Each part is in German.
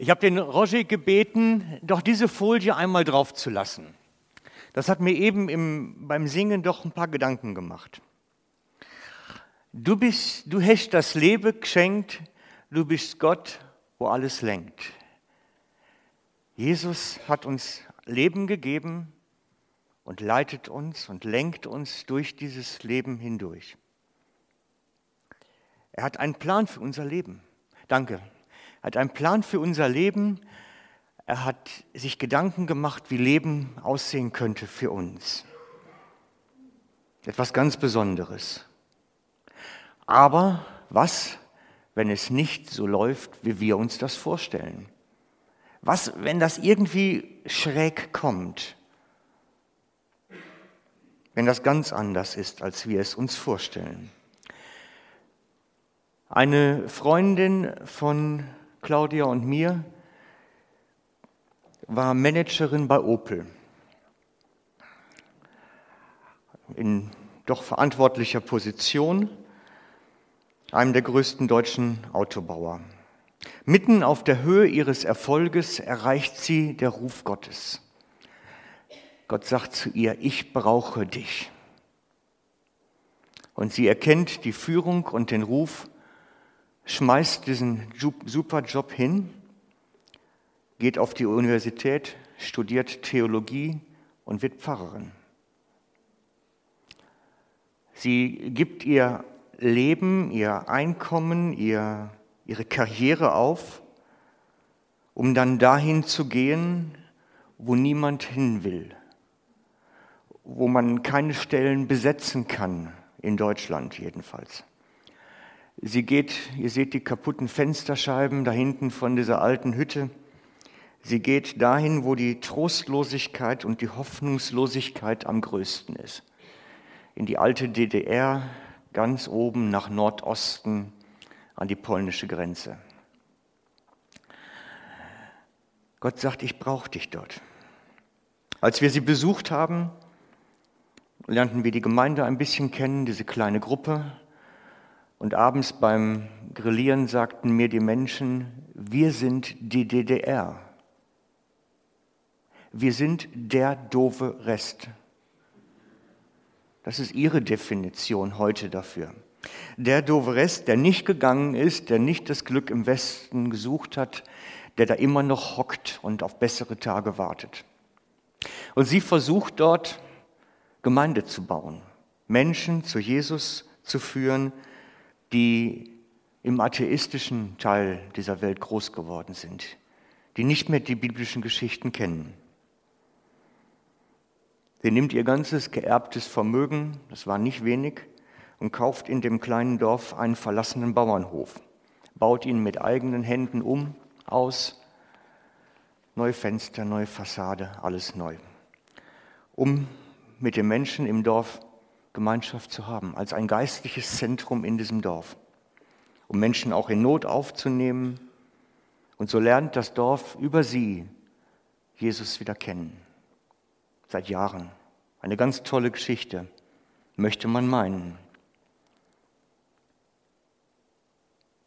Ich habe den Roger gebeten, doch diese Folie einmal drauf zu lassen. Das hat mir eben im, beim Singen doch ein paar Gedanken gemacht. Du bist, du hast das Leben geschenkt, du bist Gott, wo alles lenkt. Jesus hat uns Leben gegeben und leitet uns und lenkt uns durch dieses Leben hindurch. Er hat einen Plan für unser Leben. Danke. Er hat einen Plan für unser Leben. Er hat sich Gedanken gemacht, wie Leben aussehen könnte für uns. Etwas ganz Besonderes. Aber was, wenn es nicht so läuft, wie wir uns das vorstellen? Was, wenn das irgendwie schräg kommt? Wenn das ganz anders ist, als wir es uns vorstellen? Eine Freundin von Claudia und mir, war Managerin bei Opel. In doch verantwortlicher Position, einem der größten deutschen Autobauer. Mitten auf der Höhe ihres Erfolges erreicht sie der Ruf Gottes. Gott sagt zu ihr, ich brauche dich. Und sie erkennt die Führung und den Ruf schmeißt diesen super Job hin, geht auf die Universität, studiert Theologie und wird Pfarrerin. Sie gibt ihr Leben, ihr Einkommen, ihr, ihre Karriere auf, um dann dahin zu gehen, wo niemand hin will, wo man keine Stellen besetzen kann, in Deutschland jedenfalls. Sie geht, ihr seht die kaputten Fensterscheiben da hinten von dieser alten Hütte. Sie geht dahin, wo die Trostlosigkeit und die Hoffnungslosigkeit am größten ist. In die alte DDR, ganz oben nach Nordosten an die polnische Grenze. Gott sagt, ich brauche dich dort. Als wir sie besucht haben, lernten wir die Gemeinde ein bisschen kennen, diese kleine Gruppe, und abends beim Grillieren sagten mir die Menschen, wir sind die DDR. Wir sind der doofe Rest. Das ist ihre Definition heute dafür. Der doofe Rest, der nicht gegangen ist, der nicht das Glück im Westen gesucht hat, der da immer noch hockt und auf bessere Tage wartet. Und sie versucht dort Gemeinde zu bauen, Menschen zu Jesus zu führen, die im atheistischen Teil dieser Welt groß geworden sind, die nicht mehr die biblischen Geschichten kennen. Sie nimmt ihr ganzes geerbtes Vermögen, das war nicht wenig, und kauft in dem kleinen Dorf einen verlassenen Bauernhof, baut ihn mit eigenen Händen um, aus, neue Fenster, neue Fassade, alles neu, um mit den Menschen im Dorf Gemeinschaft zu haben, als ein geistliches Zentrum in diesem Dorf, um Menschen auch in Not aufzunehmen. Und so lernt das Dorf über sie Jesus wieder kennen. Seit Jahren. Eine ganz tolle Geschichte, möchte man meinen.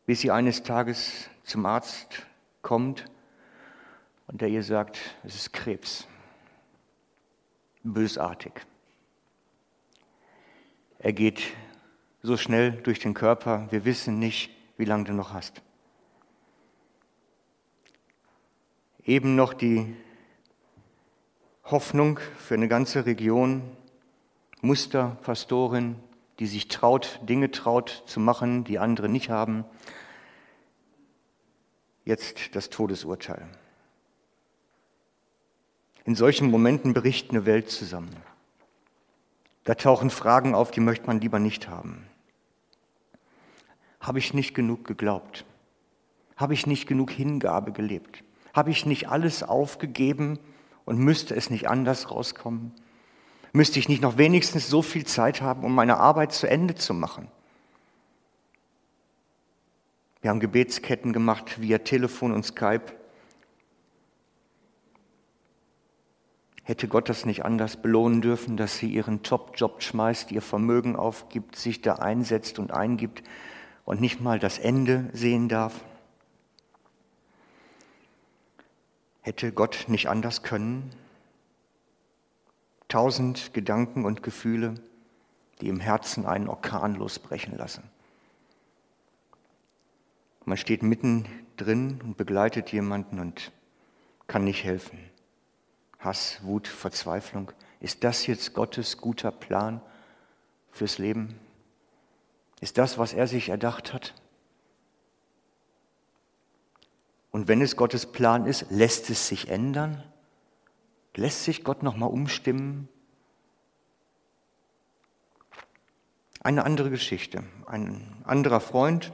Bis sie eines Tages zum Arzt kommt und der ihr sagt, es ist Krebs. Bösartig. Er geht so schnell durch den Körper, wir wissen nicht, wie lange du noch hast. Eben noch die Hoffnung für eine ganze Region, Musterpastorin, die sich traut, Dinge traut zu machen, die andere nicht haben. Jetzt das Todesurteil. In solchen Momenten bricht eine Welt zusammen. Da tauchen Fragen auf, die möchte man lieber nicht haben. Habe ich nicht genug geglaubt? Habe ich nicht genug Hingabe gelebt? Habe ich nicht alles aufgegeben und müsste es nicht anders rauskommen? Müsste ich nicht noch wenigstens so viel Zeit haben, um meine Arbeit zu Ende zu machen? Wir haben Gebetsketten gemacht via Telefon und Skype. Hätte Gott das nicht anders belohnen dürfen, dass sie ihren Top-Job schmeißt, ihr Vermögen aufgibt, sich da einsetzt und eingibt und nicht mal das Ende sehen darf? Hätte Gott nicht anders können? Tausend Gedanken und Gefühle, die im Herzen einen Orkan losbrechen lassen. Man steht mitten drin und begleitet jemanden und kann nicht helfen. Hass, Wut, Verzweiflung. Ist das jetzt Gottes guter Plan fürs Leben? Ist das, was er sich erdacht hat? Und wenn es Gottes Plan ist, lässt es sich ändern? Lässt sich Gott nochmal umstimmen? Eine andere Geschichte. Ein anderer Freund,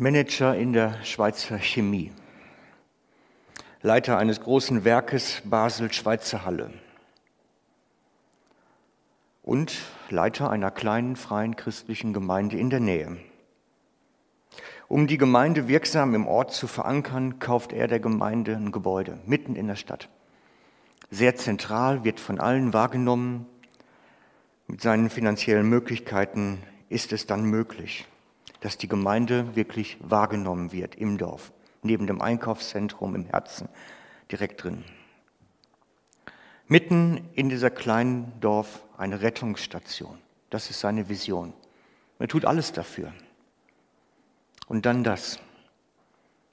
Manager in der Schweizer Chemie, Leiter eines großen Werkes Basel Schweizer Halle und Leiter einer kleinen freien christlichen Gemeinde in der Nähe. Um die Gemeinde wirksam im Ort zu verankern, kauft er der Gemeinde ein Gebäude mitten in der Stadt. Sehr zentral, wird von allen wahrgenommen. Mit seinen finanziellen Möglichkeiten ist es dann möglich, dass die Gemeinde wirklich wahrgenommen wird im Dorf, neben dem Einkaufszentrum im Herzen, direkt drin. Mitten in dieser kleinen Dorf eine Rettungsstation. Das ist seine Vision. Er tut alles dafür. Und dann das.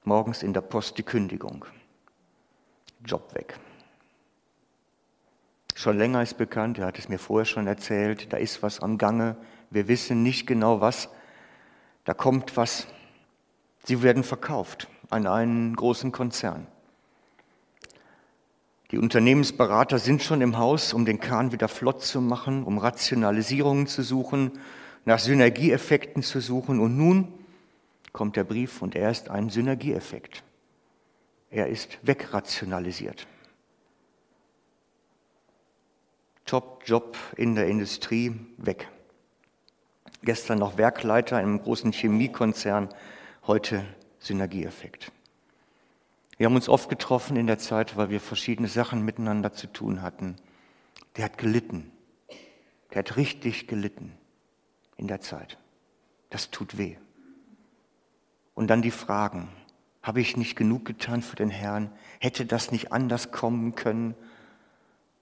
Morgens in der Post die Kündigung. Job weg. Schon länger ist bekannt, er hat es mir vorher schon erzählt, da ist was am Gange. Wir wissen nicht genau was. Da kommt was. Sie werden verkauft an einen großen Konzern. Die Unternehmensberater sind schon im Haus, um den Kahn wieder flott zu machen, um Rationalisierungen zu suchen, nach Synergieeffekten zu suchen. Und nun kommt der Brief und er ist ein Synergieeffekt. Er ist wegrationalisiert. Top-Job in der Industrie weg. Gestern noch Werkleiter in einem großen Chemiekonzern, heute Synergieeffekt. Wir haben uns oft getroffen in der Zeit, weil wir verschiedene Sachen miteinander zu tun hatten. Der hat gelitten. Der hat richtig gelitten in der Zeit. Das tut weh. Und dann die Fragen. Habe ich nicht genug getan für den Herrn? Hätte das nicht anders kommen können?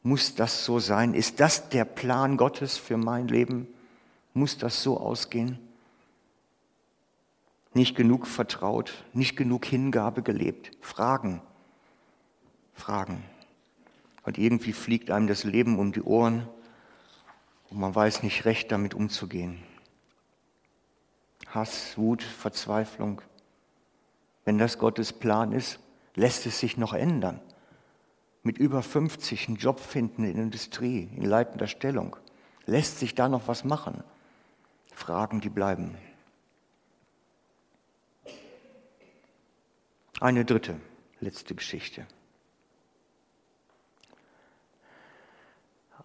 Muss das so sein? Ist das der Plan Gottes für mein Leben? Muss das so ausgehen? Nicht genug vertraut, nicht genug Hingabe gelebt. Fragen, Fragen. Und irgendwie fliegt einem das Leben um die Ohren und man weiß nicht recht damit umzugehen. Hass, Wut, Verzweiflung. Wenn das Gottes Plan ist, lässt es sich noch ändern. Mit über 50 einen Job finden in der Industrie, in leitender Stellung. Lässt sich da noch was machen? Fragen, die bleiben. Eine dritte, letzte Geschichte.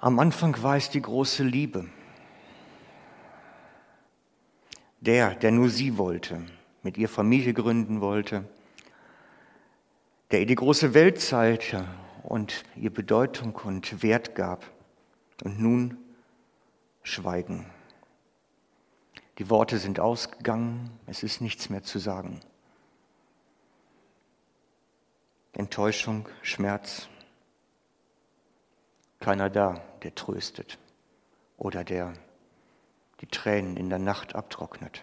Am Anfang war es die große Liebe der, der nur sie wollte, mit ihr Familie gründen wollte, der ihr die große Welt zeigte und ihr Bedeutung und Wert gab. Und nun Schweigen. Die Worte sind ausgegangen, es ist nichts mehr zu sagen. Enttäuschung, Schmerz. Keiner da, der tröstet oder der die Tränen in der Nacht abtrocknet.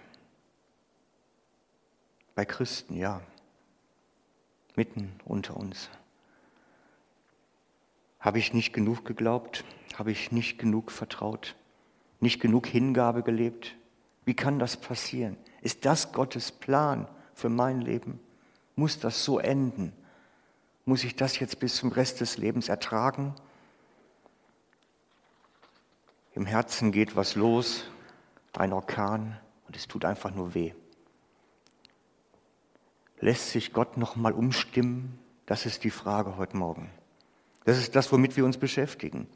Bei Christen, ja, mitten unter uns. Habe ich nicht genug geglaubt? Habe ich nicht genug vertraut? Nicht genug Hingabe gelebt? Wie kann das passieren? Ist das Gottes Plan für mein Leben? Muss das so enden? Muss ich das jetzt bis zum Rest des Lebens ertragen? Im Herzen geht was los, ein Orkan und es tut einfach nur weh. Lässt sich Gott noch mal umstimmen? Das ist die Frage heute Morgen. Das ist das, womit wir uns beschäftigen.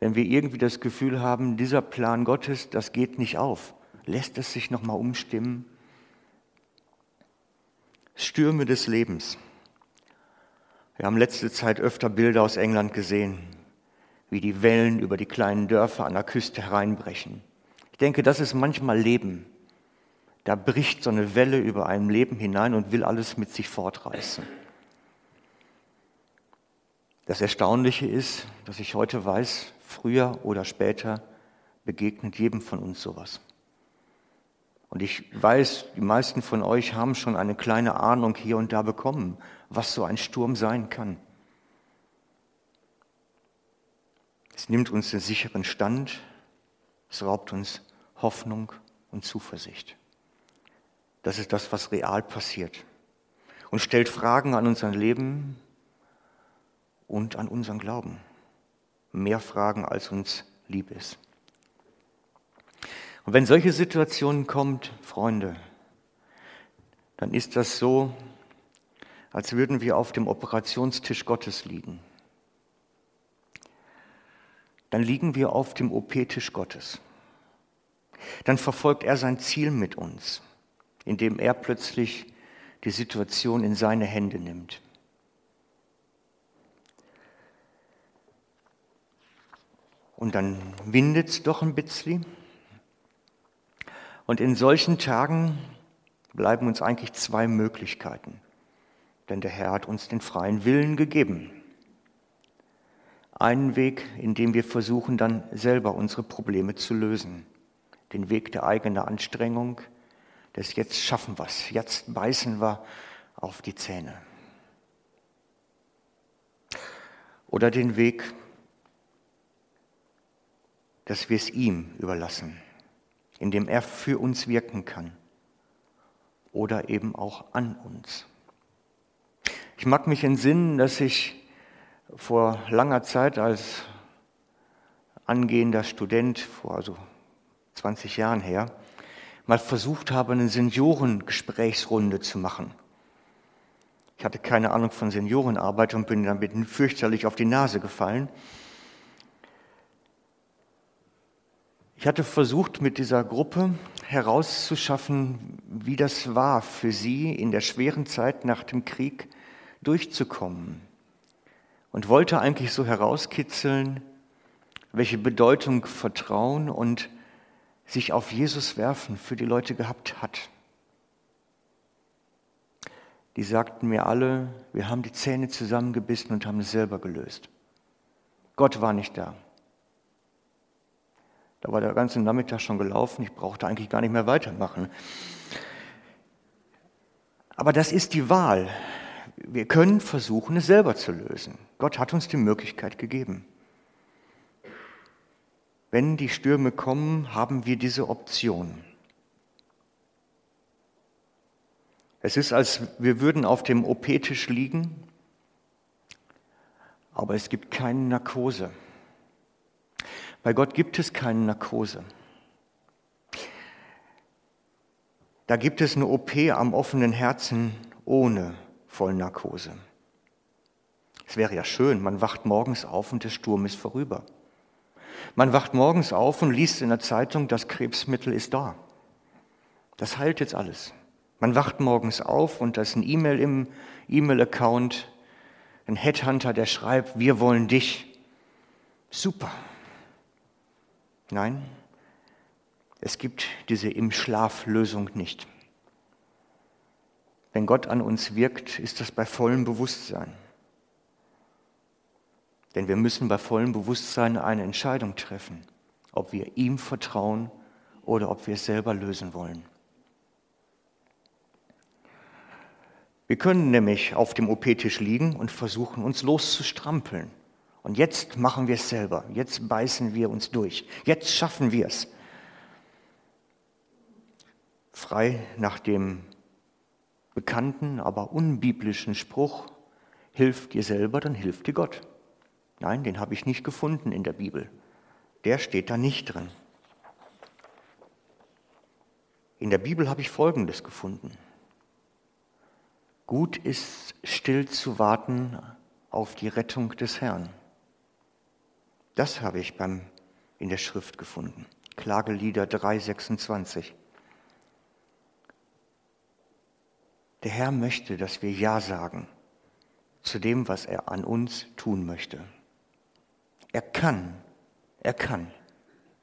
Wenn wir irgendwie das Gefühl haben, dieser Plan Gottes, das geht nicht auf, lässt es sich noch mal umstimmen? Stürme des Lebens. Wir haben letzte Zeit öfter Bilder aus England gesehen, wie die Wellen über die kleinen Dörfer an der Küste hereinbrechen. Ich denke, das ist manchmal Leben. da bricht so eine Welle über einem Leben hinein und will alles mit sich fortreißen. Das Erstaunliche ist, dass ich heute weiß, früher oder später begegnet jedem von uns sowas. Und ich weiß, die meisten von euch haben schon eine kleine Ahnung hier und da bekommen, was so ein Sturm sein kann. Es nimmt uns den sicheren Stand, es raubt uns Hoffnung und Zuversicht. Das ist das, was real passiert. Und stellt Fragen an unser Leben und an unseren Glauben. Mehr Fragen, als uns lieb ist. Und wenn solche Situationen kommt, Freunde, dann ist das so, als würden wir auf dem Operationstisch Gottes liegen. Dann liegen wir auf dem OP-Tisch Gottes. Dann verfolgt er sein Ziel mit uns, indem er plötzlich die Situation in seine Hände nimmt. Und dann windet es doch ein bisschen. Und in solchen Tagen bleiben uns eigentlich zwei Möglichkeiten. Denn der Herr hat uns den freien Willen gegeben. Einen Weg, in dem wir versuchen, dann selber unsere Probleme zu lösen. Den Weg der eigenen Anstrengung, des Jetzt schaffen wir es, jetzt beißen wir auf die Zähne. Oder den Weg dass wir es ihm überlassen, indem er für uns wirken kann oder eben auch an uns. Ich mag mich entsinnen, dass ich vor langer Zeit als angehender Student, vor also 20 Jahren her, mal versucht habe, eine Seniorengesprächsrunde zu machen. Ich hatte keine Ahnung von Seniorenarbeit und bin damit fürchterlich auf die Nase gefallen. Ich hatte versucht, mit dieser Gruppe herauszuschaffen, wie das war für sie in der schweren Zeit nach dem Krieg durchzukommen. Und wollte eigentlich so herauskitzeln, welche Bedeutung Vertrauen und sich auf Jesus werfen für die Leute gehabt hat. Die sagten mir alle, wir haben die Zähne zusammengebissen und haben es selber gelöst. Gott war nicht da. Da war der ganze Nachmittag schon gelaufen, ich brauchte eigentlich gar nicht mehr weitermachen. Aber das ist die Wahl. Wir können versuchen, es selber zu lösen. Gott hat uns die Möglichkeit gegeben. Wenn die Stürme kommen, haben wir diese Option. Es ist, als wir würden auf dem OP-Tisch liegen, aber es gibt keine Narkose. Bei Gott gibt es keine Narkose. Da gibt es eine OP am offenen Herzen ohne Vollnarkose. Es wäre ja schön, man wacht morgens auf und der Sturm ist vorüber. Man wacht morgens auf und liest in der Zeitung, das Krebsmittel ist da. Das heilt jetzt alles. Man wacht morgens auf und da ist ein E-Mail im E-Mail-Account, ein Headhunter, der schreibt, wir wollen dich. Super, Nein, es gibt diese im Schlaf Lösung nicht. Wenn Gott an uns wirkt, ist das bei vollem Bewusstsein. Denn wir müssen bei vollem Bewusstsein eine Entscheidung treffen, ob wir ihm vertrauen oder ob wir es selber lösen wollen. Wir können nämlich auf dem OP-Tisch liegen und versuchen, uns loszustrampeln und jetzt machen wir es selber. Jetzt beißen wir uns durch. Jetzt schaffen wir es. Frei nach dem bekannten, aber unbiblischen Spruch, hilf dir selber, dann hilft dir Gott. Nein, den habe ich nicht gefunden in der Bibel. Der steht da nicht drin. In der Bibel habe ich Folgendes gefunden. Gut ist still zu warten auf die Rettung des Herrn. Das habe ich beim, in der Schrift gefunden. Klagelieder 3,26. Der Herr möchte, dass wir Ja sagen zu dem, was er an uns tun möchte. Er kann, er kann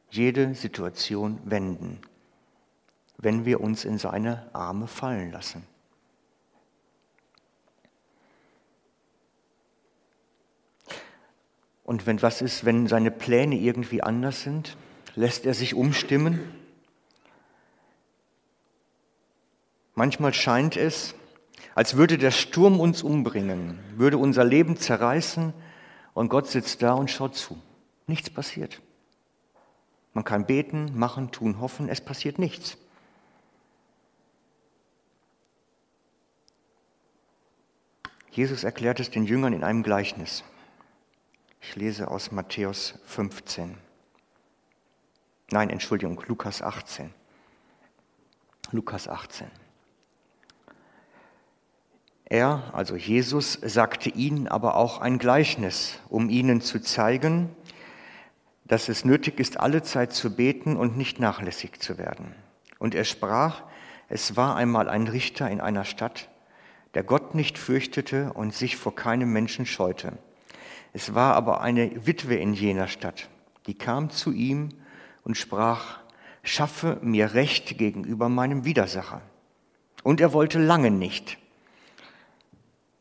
jede Situation wenden. wenn wir uns in seine Arme fallen lassen. Und wenn was ist, wenn seine Pläne irgendwie anders sind, lässt er sich umstimmen. Manchmal scheint es, als würde der Sturm uns umbringen, würde unser Leben zerreißen und Gott sitzt da und schaut zu. Nichts passiert. Man kann beten, machen, tun, hoffen, es passiert nichts. Jesus erklärt es den Jüngern in einem Gleichnis. Ich lese aus Matthäus 15. Nein, Entschuldigung, Lukas 18. Lukas 18. Er, also Jesus, sagte ihnen aber auch ein Gleichnis, um ihnen zu zeigen, dass es nötig ist, alle Zeit zu beten und nicht nachlässig zu werden. Und er sprach, es war einmal ein Richter in einer Stadt, der Gott nicht fürchtete und sich vor keinem Menschen scheute. Es war aber eine Witwe in jener Stadt, die kam zu ihm und sprach, schaffe mir Recht gegenüber meinem Widersacher. Und er wollte lange nicht.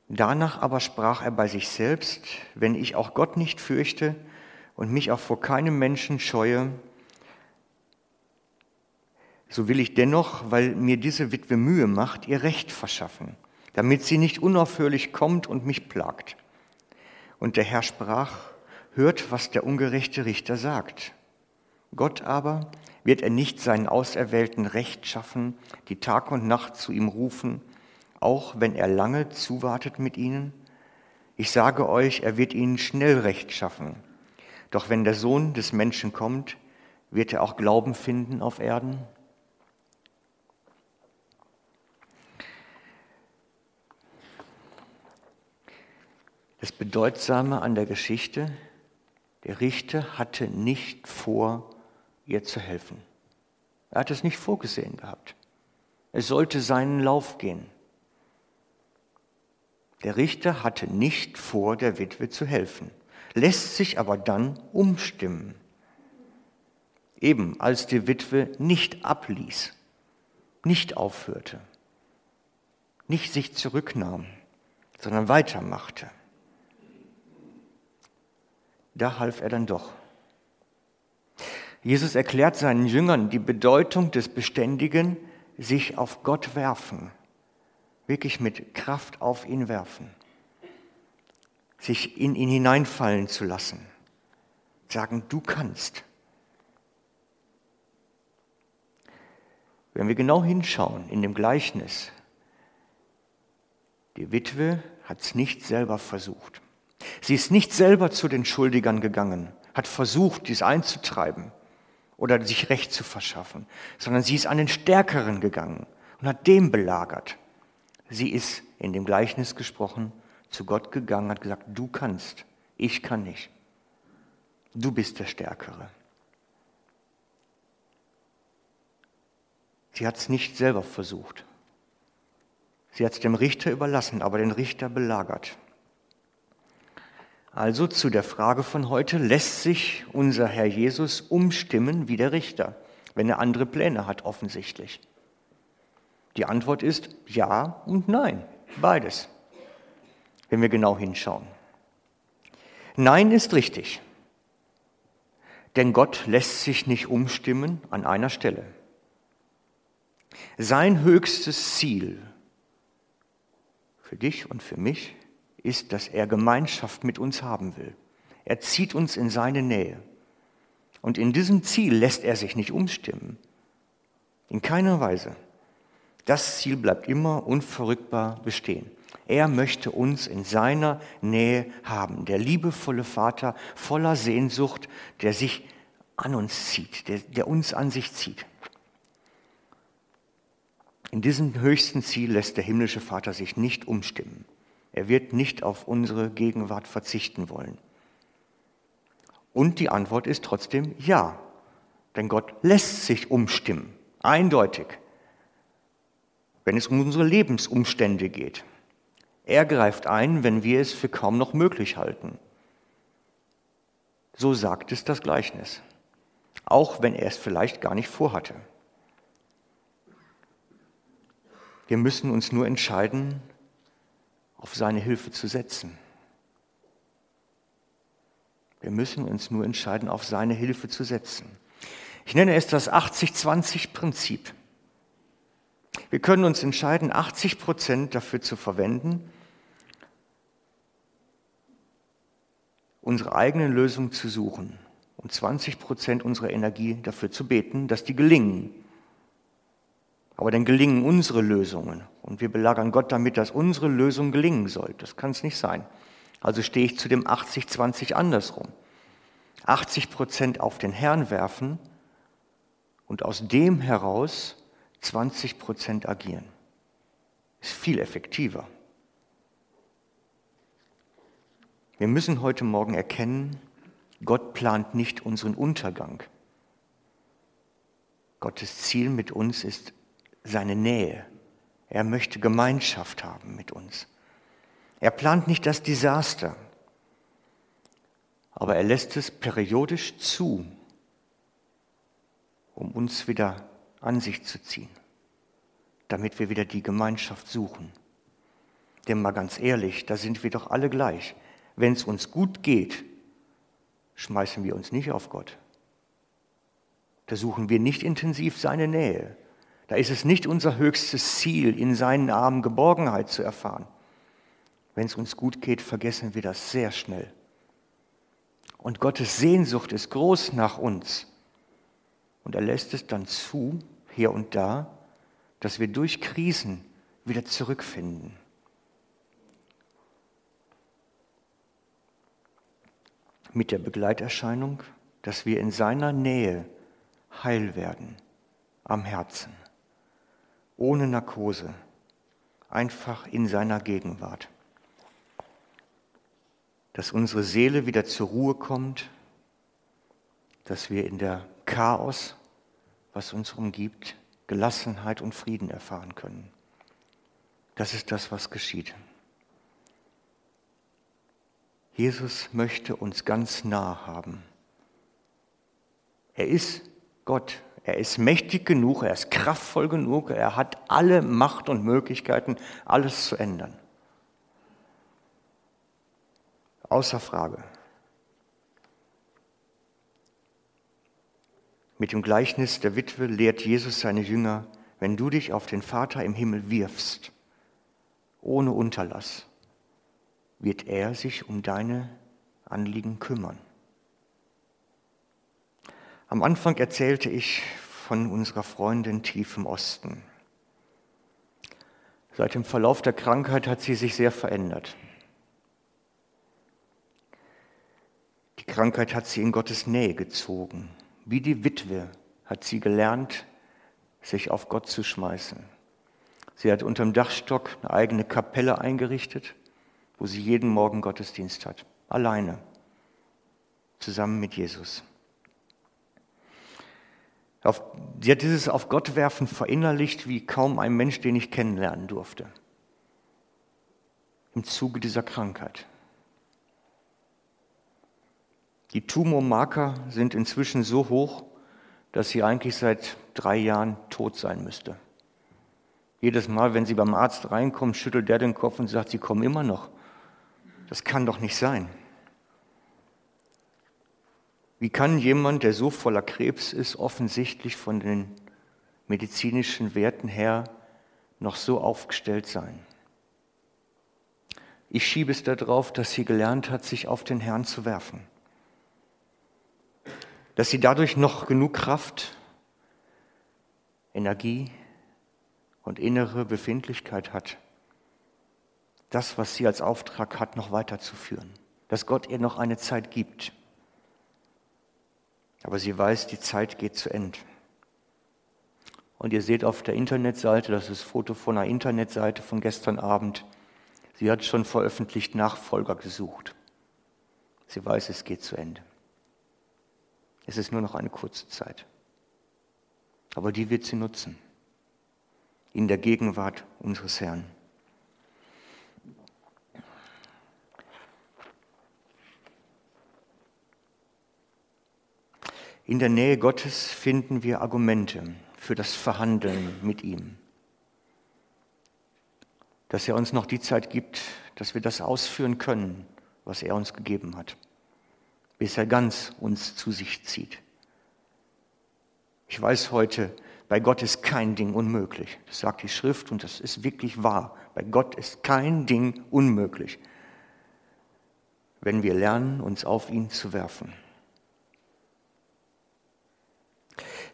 Danach aber sprach er bei sich selbst, wenn ich auch Gott nicht fürchte und mich auch vor keinem Menschen scheue, so will ich dennoch, weil mir diese Witwe Mühe macht, ihr Recht verschaffen, damit sie nicht unaufhörlich kommt und mich plagt. Und der Herr sprach, hört, was der ungerechte Richter sagt. Gott aber wird er nicht seinen Auserwählten Recht schaffen, die Tag und Nacht zu ihm rufen, auch wenn er lange zuwartet mit ihnen? Ich sage euch, er wird ihnen schnell Recht schaffen. Doch wenn der Sohn des Menschen kommt, wird er auch Glauben finden auf Erden? Das Bedeutsame an der Geschichte, der Richter hatte nicht vor, ihr zu helfen. Er hat es nicht vorgesehen gehabt. Es sollte seinen Lauf gehen. Der Richter hatte nicht vor, der Witwe zu helfen, lässt sich aber dann umstimmen. Eben als die Witwe nicht abließ, nicht aufhörte, nicht sich zurücknahm, sondern weitermachte da half er dann doch. Jesus erklärt seinen Jüngern die Bedeutung des beständigen sich auf Gott werfen, wirklich mit Kraft auf ihn werfen, sich in ihn hineinfallen zu lassen, sagen, du kannst. Wenn wir genau hinschauen in dem Gleichnis, die Witwe hat es nicht selber versucht. Sie ist nicht selber zu den Schuldigern gegangen, hat versucht, dies einzutreiben oder sich Recht zu verschaffen, sondern sie ist an den Stärkeren gegangen und hat dem belagert. Sie ist in dem Gleichnis gesprochen zu Gott gegangen, hat gesagt, du kannst, ich kann nicht. Du bist der Stärkere. Sie hat es nicht selber versucht. Sie hat es dem Richter überlassen, aber den Richter belagert. Also zu der Frage von heute, lässt sich unser Herr Jesus umstimmen wie der Richter, wenn er andere Pläne hat offensichtlich? Die Antwort ist ja und nein, beides, wenn wir genau hinschauen. Nein ist richtig, denn Gott lässt sich nicht umstimmen an einer Stelle. Sein höchstes Ziel für dich und für mich ist, dass er Gemeinschaft mit uns haben will. Er zieht uns in seine Nähe. Und in diesem Ziel lässt er sich nicht umstimmen. In keiner Weise. Das Ziel bleibt immer unverrückbar bestehen. Er möchte uns in seiner Nähe haben. Der liebevolle Vater voller Sehnsucht, der sich an uns zieht, der, der uns an sich zieht. In diesem höchsten Ziel lässt der himmlische Vater sich nicht umstimmen. Er wird nicht auf unsere Gegenwart verzichten wollen. Und die Antwort ist trotzdem ja, denn Gott lässt sich umstimmen, eindeutig, wenn es um unsere Lebensumstände geht. Er greift ein, wenn wir es für kaum noch möglich halten. So sagt es das Gleichnis, auch wenn er es vielleicht gar nicht vorhatte. Wir müssen uns nur entscheiden, auf seine Hilfe zu setzen. Wir müssen uns nur entscheiden, auf seine Hilfe zu setzen. Ich nenne es das 80-20-Prinzip. Wir können uns entscheiden, 80 Prozent dafür zu verwenden, unsere eigenen Lösungen zu suchen und 20 Prozent unserer Energie dafür zu beten, dass die gelingen. Aber dann gelingen unsere Lösungen und wir belagern Gott damit, dass unsere Lösung gelingen soll. Das kann es nicht sein. Also stehe ich zu dem 80-20 andersrum. 80 Prozent auf den Herrn werfen und aus dem heraus 20 Prozent agieren. Ist viel effektiver. Wir müssen heute Morgen erkennen, Gott plant nicht unseren Untergang. Gottes Ziel mit uns ist seine Nähe. Er möchte Gemeinschaft haben mit uns. Er plant nicht das Desaster, aber er lässt es periodisch zu, um uns wieder an sich zu ziehen, damit wir wieder die Gemeinschaft suchen. Denn mal ganz ehrlich, da sind wir doch alle gleich. Wenn es uns gut geht, schmeißen wir uns nicht auf Gott. Da suchen wir nicht intensiv seine Nähe. Da ist es nicht unser höchstes Ziel, in seinen Armen Geborgenheit zu erfahren. Wenn es uns gut geht, vergessen wir das sehr schnell. Und Gottes Sehnsucht ist groß nach uns. Und er lässt es dann zu, hier und da, dass wir durch Krisen wieder zurückfinden. Mit der Begleiterscheinung, dass wir in seiner Nähe heil werden am Herzen, ohne Narkose, einfach in seiner Gegenwart. Dass unsere Seele wieder zur Ruhe kommt, dass wir in der Chaos was uns umgibt, Gelassenheit und Frieden erfahren können. Das ist das, was geschieht. Jesus möchte uns ganz nah haben. Er ist Gott. Er ist mächtig genug, er ist kraftvoll genug, er hat alle Macht und Möglichkeiten, alles zu ändern. Außer Frage. Mit dem Gleichnis der Witwe lehrt Jesus seine Jünger, wenn du dich auf den Vater im Himmel wirfst, ohne Unterlass, wird er sich um deine Anliegen kümmern. Am Anfang erzählte ich von unserer Freundin tief im Osten. Seit dem Verlauf der Krankheit hat sie sich sehr verändert. Die Krankheit hat sie in Gottes Nähe gezogen. Wie die Witwe hat sie gelernt, sich auf Gott zu schmeißen. Sie hat unterm Dachstock eine eigene Kapelle eingerichtet, wo sie jeden Morgen Gottesdienst hat. Alleine. Zusammen mit Jesus. Auf, sie hat dieses Auf Gott werfen verinnerlicht wie kaum ein Mensch, den ich kennenlernen durfte. Im Zuge dieser Krankheit. Die Tumormarker sind inzwischen so hoch, dass sie eigentlich seit drei Jahren tot sein müsste. Jedes Mal, wenn sie beim Arzt reinkommt, schüttelt der den Kopf und sagt, sie kommen immer noch. Das kann doch nicht sein. Wie kann jemand, der so voller Krebs ist, offensichtlich von den medizinischen Werten her noch so aufgestellt sein? Ich schiebe es darauf, dass sie gelernt hat, sich auf den Herrn zu werfen dass sie dadurch noch genug Kraft, Energie und innere Befindlichkeit hat, das, was sie als Auftrag hat, noch weiterzuführen. Dass Gott ihr noch eine Zeit gibt. Aber sie weiß, die Zeit geht zu Ende. Und ihr seht auf der Internetseite, das ist ein Foto von einer Internetseite von gestern Abend, sie hat schon veröffentlicht Nachfolger gesucht. Sie weiß, es geht zu Ende. Es ist nur noch eine kurze Zeit. Aber die wird sie nutzen. In der Gegenwart unseres Herrn. In der Nähe Gottes finden wir Argumente für das Verhandeln mit ihm. dass er uns noch die Zeit gibt, dass wir das ausführen können, was er uns gegeben hat, bis er ganz uns zu sich zieht. Ich weiß heute, bei Gott ist kein Ding unmöglich. Das sagt die Schrift und das ist wirklich wahr. Bei Gott ist kein Ding unmöglich, wenn wir lernen, uns auf ihn zu werfen.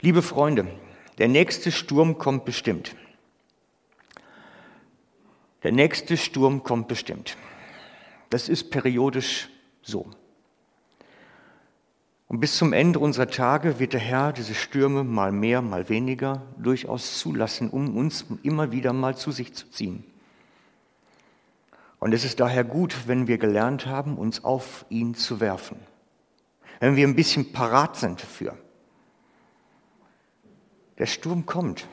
Liebe Freunde, der nächste Sturm kommt bestimmt. Der nächste Sturm kommt bestimmt. Das ist periodisch so. Und bis zum Ende unserer Tage wird der Herr diese Stürme mal mehr, mal weniger durchaus zulassen, um uns immer wieder mal zu sich zu ziehen. Und es ist daher gut, wenn wir gelernt haben, uns auf ihn zu werfen. Wenn wir ein bisschen parat sind dafür. Der Sturm kommt.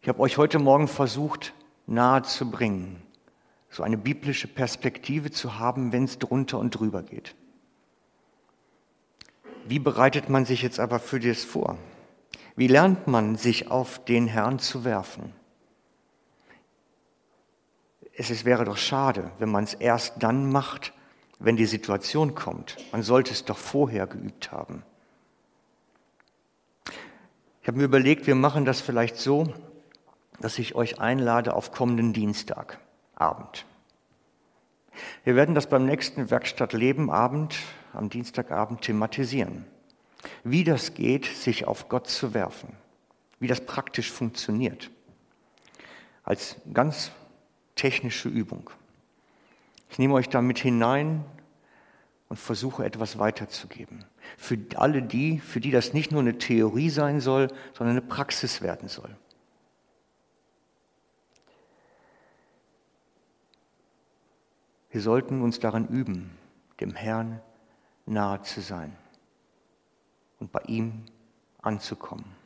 Ich habe euch heute Morgen versucht nahe zu bringen, so eine biblische Perspektive zu haben, wenn es drunter und drüber geht. Wie bereitet man sich jetzt aber für das vor? Wie lernt man sich auf den Herrn zu werfen? Es wäre doch schade, wenn man es erst dann macht, wenn die Situation kommt. Man sollte es doch vorher geübt haben. Ich habe mir überlegt, wir machen das vielleicht so, dass ich euch einlade auf kommenden Dienstagabend. Wir werden das beim nächsten Werkstatt Leben Abend am Dienstagabend thematisieren. Wie das geht, sich auf Gott zu werfen. Wie das praktisch funktioniert. Als ganz technische Übung. Ich nehme euch damit hinein und versuche etwas weiterzugeben. Für alle die, für die das nicht nur eine Theorie sein soll, sondern eine Praxis werden soll. Wir sollten uns daran üben, dem Herrn nahe zu sein und bei ihm anzukommen.